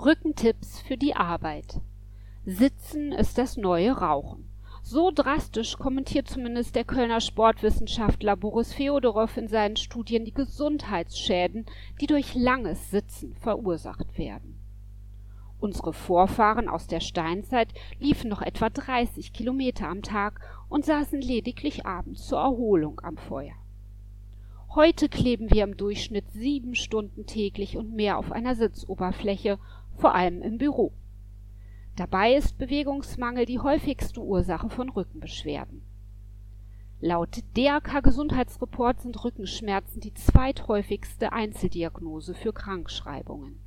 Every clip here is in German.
Rückentipps für die Arbeit. Sitzen ist das neue Rauchen. So drastisch kommentiert zumindest der Kölner Sportwissenschaftler Boris Feodorow in seinen Studien die Gesundheitsschäden, die durch langes Sitzen verursacht werden. Unsere Vorfahren aus der Steinzeit liefen noch etwa 30 Kilometer am Tag und saßen lediglich abends zur Erholung am Feuer. Heute kleben wir im Durchschnitt sieben Stunden täglich und mehr auf einer Sitzoberfläche vor allem im Büro. Dabei ist Bewegungsmangel die häufigste Ursache von Rückenbeschwerden. Laut DRK Gesundheitsreport sind Rückenschmerzen die zweithäufigste Einzeldiagnose für Krankschreibungen.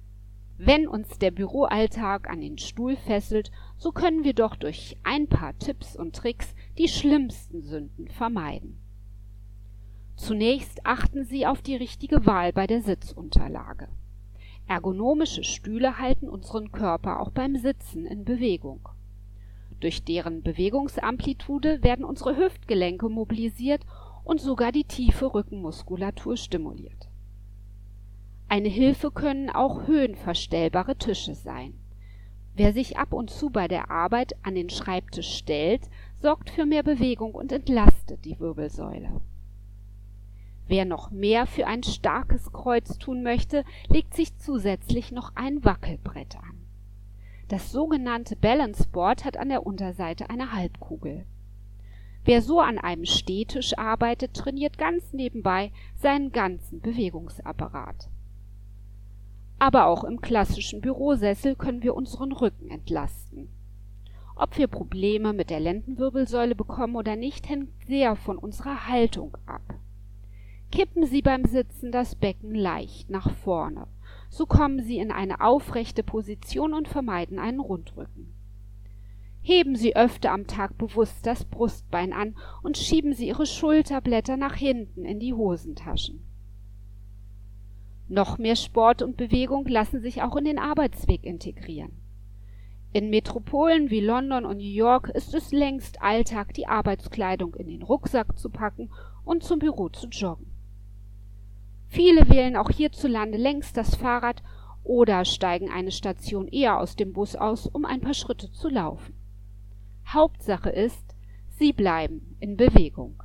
Wenn uns der Büroalltag an den Stuhl fesselt, so können wir doch durch ein paar Tipps und Tricks die schlimmsten Sünden vermeiden. Zunächst achten Sie auf die richtige Wahl bei der Sitzunterlage. Ergonomische Stühle halten unseren Körper auch beim Sitzen in Bewegung. Durch deren Bewegungsamplitude werden unsere Hüftgelenke mobilisiert und sogar die tiefe Rückenmuskulatur stimuliert. Eine Hilfe können auch höhenverstellbare Tische sein. Wer sich ab und zu bei der Arbeit an den Schreibtisch stellt, sorgt für mehr Bewegung und entlastet die Wirbelsäule Wer noch mehr für ein starkes Kreuz tun möchte, legt sich zusätzlich noch ein Wackelbrett an. Das sogenannte Balance Board hat an der Unterseite eine Halbkugel. Wer so an einem Stehtisch arbeitet, trainiert ganz nebenbei seinen ganzen Bewegungsapparat. Aber auch im klassischen Bürosessel können wir unseren Rücken entlasten. Ob wir Probleme mit der Lendenwirbelsäule bekommen oder nicht, hängt sehr von unserer Haltung ab kippen Sie beim Sitzen das Becken leicht nach vorne. So kommen Sie in eine aufrechte Position und vermeiden einen Rundrücken. Heben Sie öfter am Tag bewusst das Brustbein an und schieben Sie Ihre Schulterblätter nach hinten in die Hosentaschen. Noch mehr Sport und Bewegung lassen sich auch in den Arbeitsweg integrieren. In Metropolen wie London und New York ist es längst Alltag, die Arbeitskleidung in den Rucksack zu packen und zum Büro zu joggen. Viele wählen auch hierzulande längst das Fahrrad oder steigen eine Station eher aus dem Bus aus, um ein paar Schritte zu laufen. Hauptsache ist, sie bleiben in Bewegung